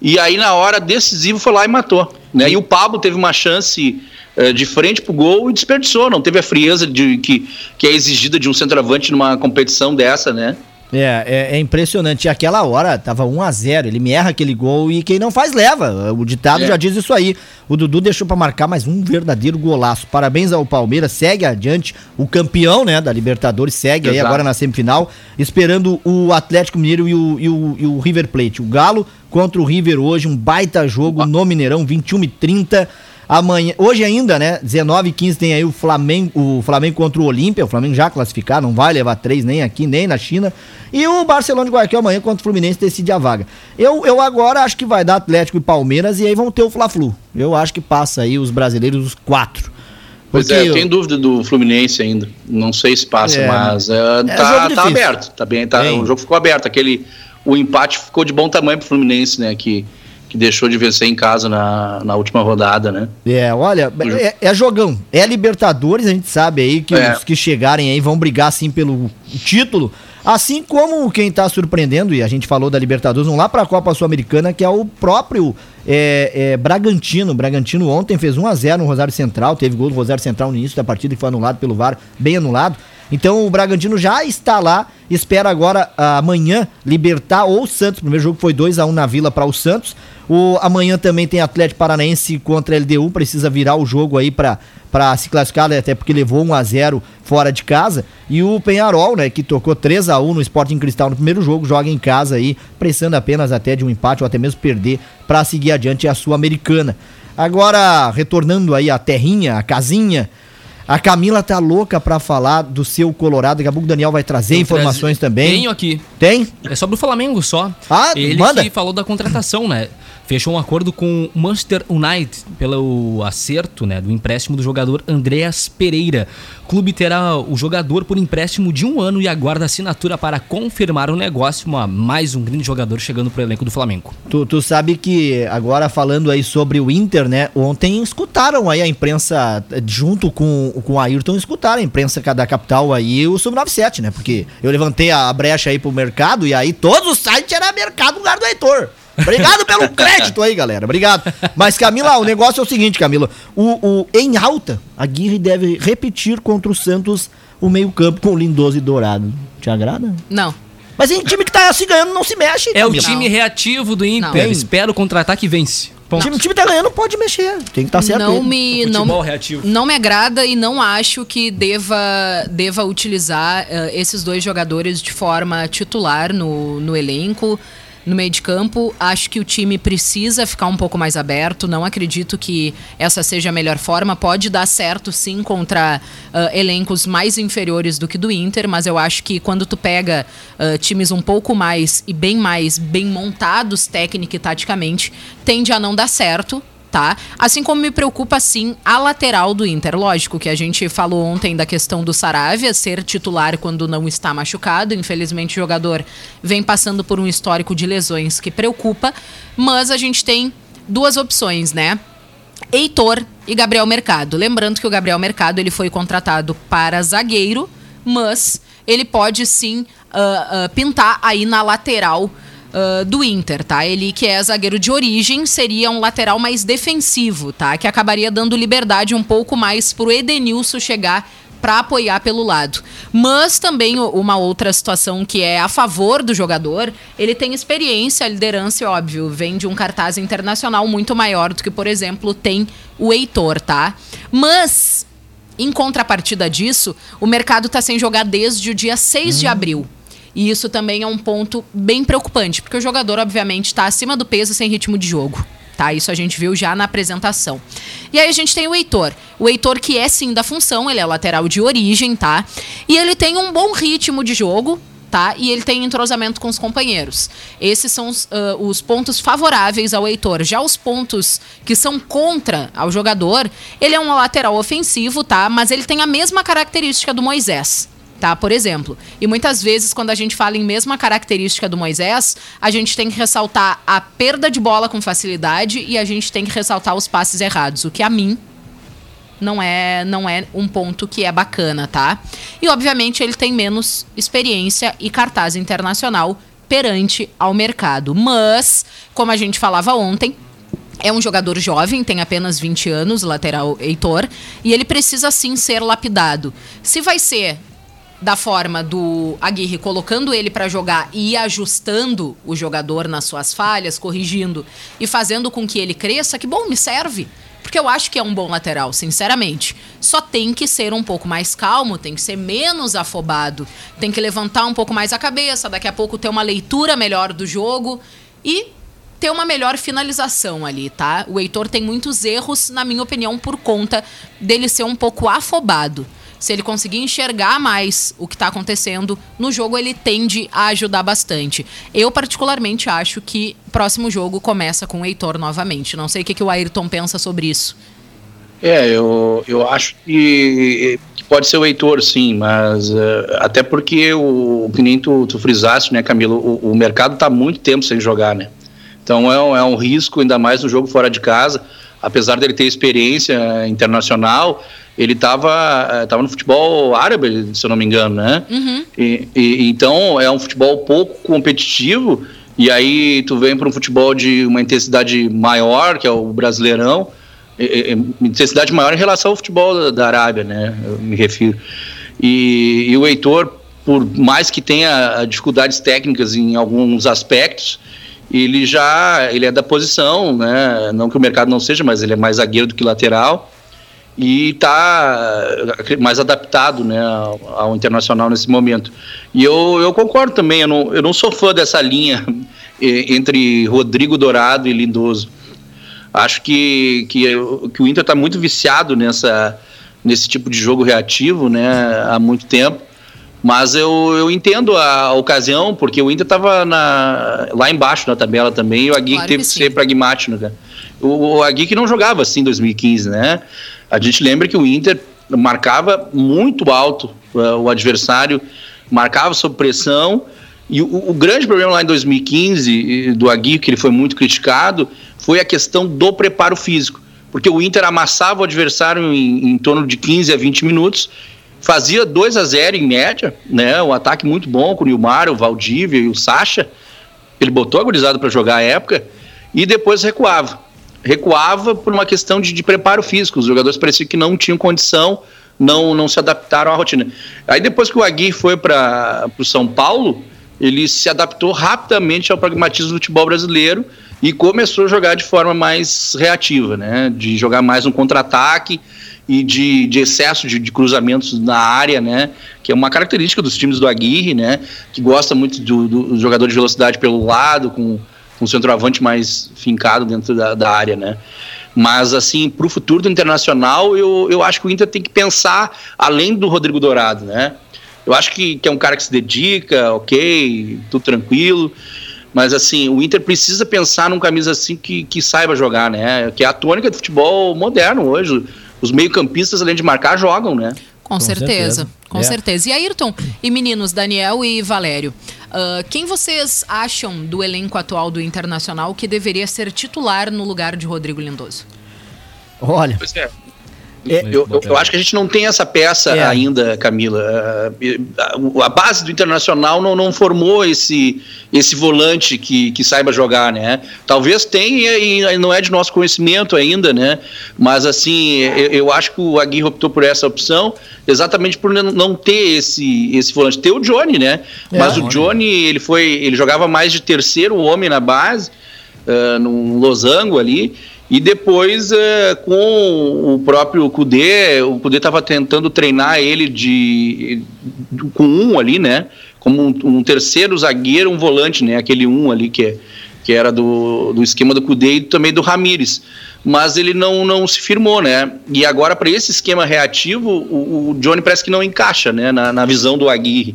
E aí, na hora decisiva, foi lá e matou. Né? E o Pablo teve uma chance eh, de frente pro gol e desperdiçou. Não teve a frieza de, que, que é exigida de um centroavante numa competição dessa, né? É, é, é impressionante. E aquela hora tava 1 a 0 Ele me erra aquele gol e quem não faz leva. O ditado É. já diz isso aí. O Dudu deixou pra marcar mais um verdadeiro golaço. Parabéns ao Palmeiras. Segue adiante. O campeão, né, da Libertadores segue aí Exato. agora na semifinal, esperando o Atlético Mineiro e o, e o, e o River Plate. O Galo contra o River hoje, um baita jogo no Mineirão, 21 e 30 Amanhã, hoje ainda, né? 19 e 15 tem aí o Flamengo, o Flamengo contra o Olímpia. O Flamengo já classificado, não vai levar três nem aqui, nem na China. E o Barcelona de Guayaquil amanhã contra o Fluminense decide a vaga. Eu, eu agora acho que vai dar Atlético e Palmeiras e aí vão ter o Fla-Flu. Eu acho que passa aí os brasileiros, os quatro. Pois Porque é, eu tenho dúvida do Fluminense ainda. Não sei se passa, É, mas é, é tá, tá aberto. Tá bem, tá, Bem. o jogo ficou aberto. Aquele, o empate ficou de bom tamanho pro Fluminense, né? Que, que deixou de vencer em casa na, na última rodada, né? É, olha, é, é jogão. É Libertadores, a gente sabe aí que É. os que chegarem aí vão brigar sim pelo título. Assim como quem tá surpreendendo, e a gente falou da Libertadores, vão lá pra Copa Sul-Americana, que é o próprio é, é, Bragantino. O Bragantino ontem fez 1x0 no Rosário Central, teve gol do Rosário Central no início da partida que foi anulado pelo VAR, bem anulado. Então o Bragantino já está lá, espera agora amanhã libertar ou o Santos. O primeiro jogo foi 2 a 1 na Vila para o Santos. O amanhã também tem Atlético Paranaense contra a LDU, precisa virar o jogo aí para para se classificar, né, até porque levou 1 a 0 fora de casa. E o Penharol, né, que tocou 3 a 1 no Sporting Cristal no primeiro jogo, joga em casa aí, precisando apenas até de um empate ou até mesmo perder para seguir adiante a Sul-Americana. Agora, retornando aí a terrinha, a casinha, a Camila tá louca pra falar do seu Colorado. Daqui a pouco o Daniel vai trazer Eu informações também. Tenho aqui. Tem? É sobre o Flamengo só. Ah, Ele manda. que falou da contratação, né? Fechou um acordo com o Manchester United pelo acerto, né, do empréstimo do jogador Andreas Pereira. O clube terá o jogador por empréstimo de um ano e aguarda assinatura para confirmar o negócio. Uma, mais um grande jogador chegando pro elenco do Flamengo. Tu, tu sabe que agora falando aí sobre o Inter, né? Ontem escutaram aí a imprensa, junto com, com o Ayrton, escutaram a imprensa da capital aí o Sub-97, né? Porque eu levantei a brecha aí pro mercado e aí todos os sites era mercado no lugar do Heitor. Obrigado pelo *laughs* crédito aí, galera. Obrigado. Mas, Camila, o negócio é o seguinte, Camila. O, o, em alta, a Guirre deve repetir contra o Santos o meio-campo com o Lindoso e Dourado. Te agrada? Não. Mas em time que tá se ganhando não se mexe. É o Camila. time reativo do Inter. Não. Espera o contra-ataque e vence. O time, o time tá ganhando, pode mexer. Tem que estar certo. não ele. me não, reativo. não me agrada e não acho que deva deva utilizar eh, esses dois jogadores de forma titular no, no elenco. No meio de campo. Acho que o time precisa ficar um pouco mais aberto. Não acredito que essa seja a melhor forma. Pode dar certo, sim, contra uh, elencos mais inferiores do que do Inter, mas eu acho que quando tu pega uh, times um pouco mais e bem mais bem montados técnica e taticamente, tende a não dar certo tá? Assim como me preocupa, sim, a lateral do Inter. Lógico que a gente falou ontem da questão do Saravia ser titular quando não está machucado. Infelizmente, o jogador vem passando por um histórico de lesões que preocupa. Mas a gente tem duas opções, né? Heitor e Gabriel Mercado. Lembrando que o Gabriel Mercado ele foi contratado para zagueiro, mas ele pode sim uh, uh, pintar aí na lateral uh, do Inter, tá? Ele que é zagueiro de origem seria um lateral mais defensivo, tá? Que acabaria dando liberdade um pouco mais pro Edenilson chegar para apoiar pelo lado. Mas também uma outra situação que é a favor do jogador, ele tem experiência, liderança, óbvio, vem de um cartaz internacional muito maior do que, por exemplo, tem o Heitor, tá? Mas em contrapartida disso, o mercado está sem jogar desde o dia 6 hum. de abril. E isso também é um ponto bem preocupante, porque o jogador, obviamente, está acima do peso sem ritmo de jogo. Tá, isso a gente viu já na apresentação. E aí a gente tem o Heitor. O Heitor que é sim da função, ele é lateral de origem, tá? E ele tem um bom ritmo de jogo, tá? E ele tem entrosamento com os companheiros. Esses são os, uh, os pontos favoráveis ao Heitor. Já os pontos que são contra ao jogador, ele é um lateral ofensivo, tá? Mas ele tem a mesma característica do Moisés tá? Por exemplo. E muitas vezes, quando a gente fala em mesma característica do Moisés, a gente tem que ressaltar a perda de bola com facilidade e a gente tem que ressaltar os passes errados, o que a mim não é não é um ponto que é bacana, tá? E obviamente ele tem menos experiência e cartaz internacional perante ao mercado. Mas, como a gente falava ontem, é um jogador jovem, tem apenas 20 anos, lateral Heitor, e ele precisa sim ser lapidado. Se vai ser da forma do Aguirre colocando ele para jogar e ajustando o jogador nas suas falhas, corrigindo e fazendo com que ele cresça, que bom, me serve. Porque eu acho que é um bom lateral, sinceramente. Só tem que ser um pouco mais calmo, tem que ser menos afobado, tem que levantar um pouco mais a cabeça, daqui a pouco ter uma leitura melhor do jogo e ter uma melhor finalização ali, tá? O Heitor tem muitos erros, na minha opinião, por conta dele ser um pouco afobado se ele conseguir enxergar mais o que está acontecendo no jogo, ele tende a ajudar bastante. Eu, particularmente, acho que o próximo jogo começa com o Heitor novamente. Não sei o que, que o Ayrton pensa sobre isso. É, eu, eu acho que, que pode ser o Heitor, sim, mas uh, até porque o, que nem tu, tu frisaste, né, Camilo, o, o mercado está muito tempo sem jogar, né? Então é um, é um risco, ainda mais no jogo fora de casa, apesar dele ter experiência internacional, ele estava eh, tava no futebol árabe, se eu não me engano, né? Uhum. E, e, então é um futebol pouco competitivo e aí tu vem para um futebol de uma intensidade maior, que é o brasileirão, e, e, intensidade maior em relação ao futebol da, da Arábia, né? Eu me refiro. E, e o Heitor, por mais que tenha dificuldades técnicas em alguns aspectos, ele já ele é da posição, né? Não que o mercado não seja, mas ele é mais zagueiro do que lateral e está mais adaptado né, ao, internacional nesse momento. E eu, eu concordo também, eu não, eu não sou fã dessa linha *laughs* entre Rodrigo Dourado e Lindoso. Acho que, que, que o Inter está muito viciado nessa, nesse tipo de jogo reativo né, há muito tempo. Mas eu, eu entendo a ocasião, porque o Inter estava lá embaixo na tabela também, e o Agui claro teve que, que ser pragmático. Né? O, o Agui que não jogava assim em 2015, né? A gente lembra que o Inter marcava muito alto uh, o adversário, marcava sob pressão. E o, o, grande problema lá em 2015 do Agui, que ele foi muito criticado, foi a questão do preparo físico. Porque o Inter amassava o adversário em, em torno de 15 a 20 minutos, fazia 2 a 0 em média, né? Um ataque muito bom com o Nilmar, o Valdívia e o Sacha. Ele botou a para jogar a época e depois recuava recuava por uma questão de, de preparo físico. Os jogadores pareciam que não tinham condição, não, não se adaptaram à rotina. Aí depois que o Agui foi para o São Paulo, ele se adaptou rapidamente ao pragmatismo do futebol brasileiro e começou a jogar de forma mais reativa, né? De jogar mais um contra-ataque e de, de excesso de, de, cruzamentos na área, né? Que é uma característica dos times do Aguirre, né? Que gosta muito do, do jogador de velocidade pelo lado, com, o centroavante mais fincado dentro da, da área, né? Mas, assim, para o futuro do Internacional, eu, eu acho que o Inter tem que pensar além do Rodrigo Dourado, né? Eu acho que, que é um cara que se dedica, ok, tudo tranquilo. Mas assim, o Inter precisa pensar num camisa assim que, que saiba jogar, né? Que é a tônica do futebol moderno hoje. Os meio-campistas, além de marcar, jogam, né? Com, com certeza, certeza, com é. certeza. E Ayrton, e meninos, Daniel e Valério, uh, quem vocês acham do elenco atual do Internacional que deveria ser titular no lugar de Rodrigo Lindoso? Olha, pois é. É, eu, eu, eu, acho que a gente não tem essa peça é. ainda, Camila. A, a, base do Internacional não, não formou esse, esse volante que, que saiba jogar, né? Talvez tenha e não é de nosso conhecimento ainda, né? Mas assim, eu, eu acho que o Aguirre optou por essa opção exatamente por não ter esse, esse volante. Tem o Johnny, né? É, Mas o Johnny, ele foi. ele jogava mais de terceiro homem na base, uh, no losango ali. E depois, é, com o próprio Kudê, o Kudê estava tentando treinar ele de, com um ali, né? Como um, um, terceiro zagueiro, um volante, né? Aquele um ali que, é, que era do, do esquema do Kudê e também do Ramires. Mas ele não, não se firmou, né? E agora, para esse esquema reativo, o, o, Johnny parece que não encaixa, né? Na, na visão do Aguirre.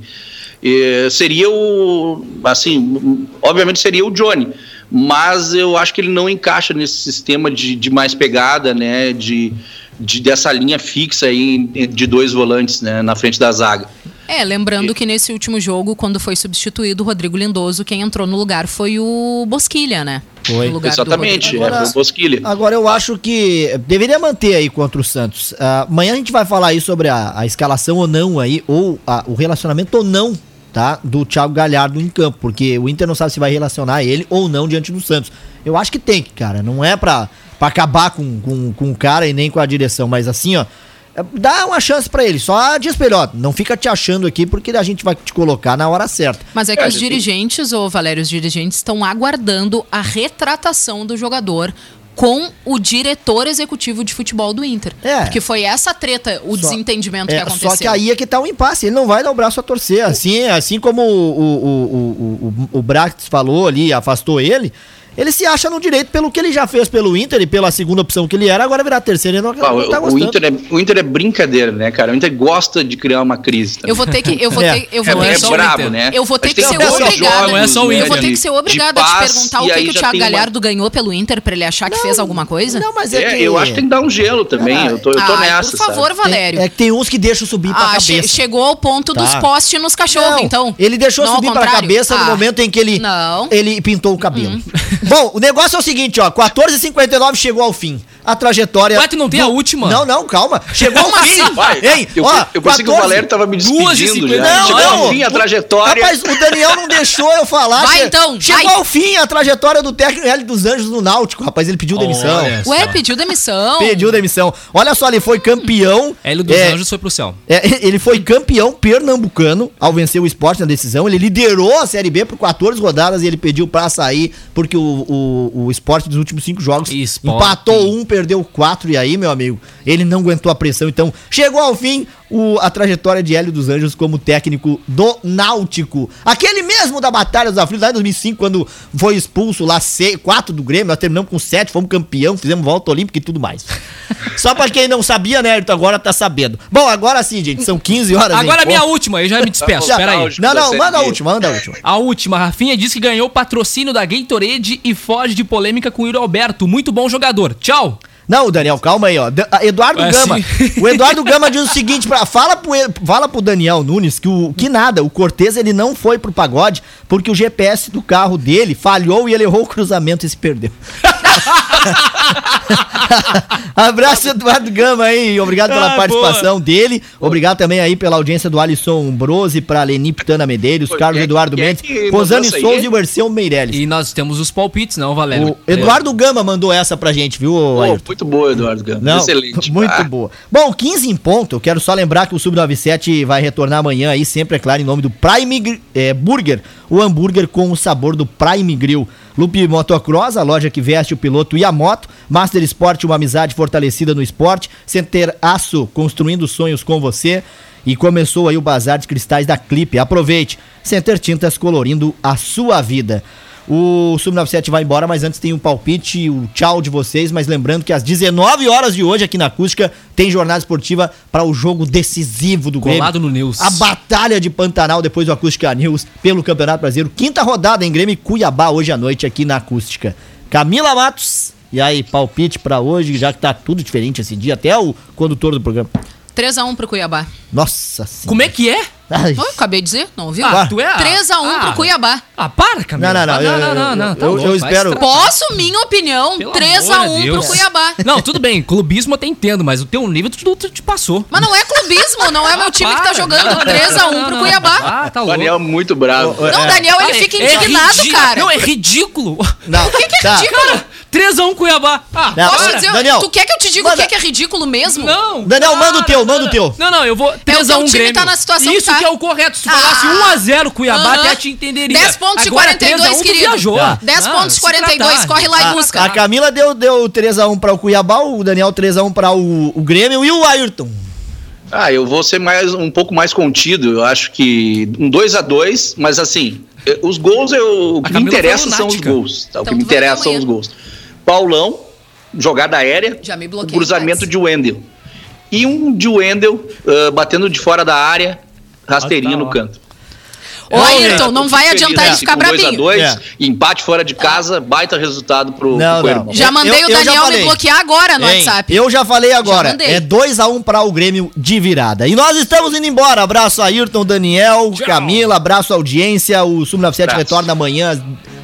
E seria o. Assim, obviamente seria o Johnny mas eu acho que ele não encaixa nesse sistema de, de mais pegada, né, de, de dessa linha fixa aí de dois volantes né, na frente da zaga. É, lembrando que nesse último jogo, quando foi substituído o Rodrigo Lindoso, quem entrou no lugar foi o Bosquilha, né? Foi. Exatamente, agora, é, foi o Bosquilha. Agora eu acho que deveria manter aí contra o Santos. Uh, amanhã a gente vai falar aí sobre a, a escalação ou não aí, ou a, o relacionamento ou não tá? Do Thiago Galhardo em campo, porque o Inter não sabe se vai relacionar ele ou não diante do Santos. Eu acho que tem, cara. Não é pra, pra acabar com, com, com o cara e nem com a direção, mas assim, ó. É, dá uma chance para ele, só diz pra ele, ó, não fica te achando aqui porque a gente vai te colocar na hora certa. Mas é que é, os dirigentes, ô Valério, os dirigentes estão aguardando a retratação do jogador com o diretor executivo de futebol do Inter. É. Porque foi essa treta, o só, desentendimento é, que aconteceu. Só que aí é que tá o um impasse, ele não vai dar o braço a torcer. Assim, assim como o, o, o, o, o Brax falou ali, afastou ele, ele se acha no direito pelo que ele já fez pelo Inter e pela segunda opção que ele era, agora virar terceira e não, ah, não tá o, Inter é, o Inter é brincadeira, né, cara? O Inter gosta de criar uma crise. Também. Eu vou ter que eu vou é. ter, eu vou é, ter, é brabo, né? Eu vou ter que ser obrigada. Não é só o Inter. Eu vou ter que ser obrigada a te perguntar o que, que o Thiago Galhardo uma... ganhou pelo Inter pra ele achar que não, fez alguma coisa? Não, mas é, é que... eu acho que tem que dar um gelo também. Ah, eu tô, eu tô ah, nessa. Por favor, sabe? Valério. é que tem uns que deixam subir pra ah, cabeça. chegou ao ponto dos tá. postes nos cachorros, então. Ele deixou subir pra cabeça no ah. momento em que ele ele pintou o cabelo. Bom, o negócio é o seguinte, ó, 14h59 chegou ao fim. A trajetória. Ué, tu não tem do... a última? Não, não, calma. Chegou *laughs* ao fim. Vai, Ei, eu, ó, eu pensei 14... que o Valério tava me despedindo já. Não, chegou não, ao fim a trajetória. Rapaz, o Daniel não deixou eu falar. Vai então. Chegou vai. ao fim a trajetória do técnico L dos Anjos no Náutico. Rapaz, ele pediu demissão. Ué, pediu demissão. Pediu demissão. Olha só, ele foi campeão. L dos é, Anjos foi pro céu. É, *laughs* ele foi campeão pernambucano ao vencer o esporte na decisão. Ele liderou a Série B por 14 rodadas e ele pediu pra sair porque o, o, o esporte dos últimos cinco jogos Esporte. empatou um, perdeu quatro. E aí, meu amigo, ele não aguentou a pressão. Então, chegou ao fim o, a trajetória de Hélio dos Anjos como técnico do Náutico. Aquele mesmo da Batalha dos Aflitos, lá em 2005, quando foi expulso lá, quatro do Grêmio, nós terminamos com sete, fomos campeão, fizemos volta olímpica e tudo mais. *laughs* Só pra quem não sabia, né, Ayrton, agora tá sabendo. Bom, agora sim, gente, são 15 horas. Agora a minha última, eu já me despeço, *laughs* já, pera aí. Não, não, manda a última, manda a última. A última, Rafinha disse que ganhou patrocínio da Gatorade e foge de polêmica com o Iro Alberto. Muito bom jogador. Tchau. Não, Daniel, calma aí, ó. Eduardo é Gama. Assim. O Eduardo Gama diz o seguinte: pra, fala, pro, fala pro Daniel Nunes que, o, que nada, o Cortez ele não foi pro pagode porque o GPS do carro dele falhou e ele errou o cruzamento e se perdeu. *laughs* Abraço, Eduardo Gama aí. Obrigado pela ah, participação boa. dele. Obrigado também aí pela audiência do Alisson Brose, pra Leni Pitana Medeiros, Carlos é, Eduardo é, Mendes, Rosane Souza e o Erceu Meirelles. E nós temos os palpites, não, Valério? O Eduardo Gama mandou essa pra gente, viu, oh, Muito boa, Eduardo Gama. Não, Excelente. *laughs* Muito ah. boa. Bom, 15 em ponto. Eu quero só lembrar que o Sub-97 vai retornar amanhã aí, sempre, é claro, em nome do Prime é, Burger, o hambúrguer com o sabor do Prime Grill. Lupe Motocross, a loja que veste o piloto e a moto, Master Esporte, uma amizade fortalecida no esporte. Center Aço, construindo sonhos com você. E começou aí o Bazar de Cristais da Clipe. Aproveite. Center Tintas colorindo a sua vida. O Sub97 vai embora, mas antes tem um palpite, o tchau de vocês. Mas lembrando que às 19 horas de hoje aqui na Acústica tem jornada esportiva para o jogo decisivo do Grêmio. Colado no News. A Batalha de Pantanal depois do Acústica News pelo Campeonato Brasileiro. Quinta rodada em Grêmio e Cuiabá hoje à noite aqui na Acústica. Camila Matos. E aí, palpite para hoje, já que tá tudo diferente esse dia, até o condutor do programa. 3x1 pro Cuiabá. Nossa senhora. Como é que é? Ai. Oh, acabei de dizer, não ouviu? Ah, tu é a- 3x1 ah. pro Cuiabá. Ah, para, Camila. Não, não, não, Ah, eu- não, não, não, tá eu- louco, eu espero-. Posso, minha opinião, Pelo 3x1 amor de pro. Cuiabá. Não, tudo bem, clubismo eu até entendo, mas o teu nível tu, tu te passou. Mas não é clubismo, não é meu time que tá jogando. não, não, 3x1 não, pro. Cuiabá. Ah, tá O louco. Daniel é muito bravo. Não, É. Daniel, ele Ah, fica é indignado, ridi- cara. Não, é ridículo. Não, O que, que é tá. ridículo? 3x1 Cuiabá. Ah, Não, Posso dizer, Daniel, tu quer que eu te diga o manda- que, que é ridículo mesmo? Não. Daniel, manda o teu, manda o teu. Não, não, eu vou 3x1 teu time Grêmio. tá na situação Isso que tá. que é o correto. Se tu Ah. falasse 1x0 Cuiabá, Aham. até te entenderia. 10 pontos e Agora, 42, 3 a 1, tu querido. viajou. Tá. 10 Não, pontos e se 42, tratar. corre lá e A- busca. A Camila deu, deu 3x1 para o Cuiabá, o Daniel 3x1 para o, o Grêmio e o Ayrton. Ah, eu vou ser mais um pouco mais contido. Eu acho que um 2 a 2 mas assim, eh, os gols eu, o que me interessa são os gols. tá? O Então que me tu vai interessa ter são os gols. Paulão, jogada aérea, Já me o bloqueei, cruzamento de Wendel. E um de Wendel ah, batendo de fora da área, rasteirinha Ah, tá, no canto. Ô, Eu Ayrton, não vai feliz, adiantar né? ele ficar Com dois a brabinho. dois, É. empate fora de casa, baita resultado pro, Não, pro Coelho. não. Já Eu- mandei eu o já Daniel me falei. bloquear agora no Hein, WhatsApp. Eu já falei agora, mandei. é 2x1 para o Grêmio de virada. E nós estamos indo embora. Abraço a Ayrton, Daniel, Tchau. Camila, abraço à audiência. O Sub97 Abraço. retorna amanhã às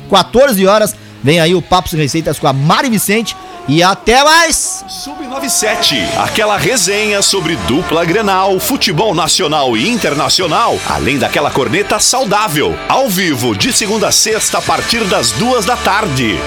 14 horas. Vem aí o Papo Sem Receitas com a Mari Vicente. E até mais! Sub97, aquela resenha sobre dupla Grenal, futebol nacional e internacional, além daquela corneta saudável, ao vivo de segunda a sexta a partir das duas da tarde.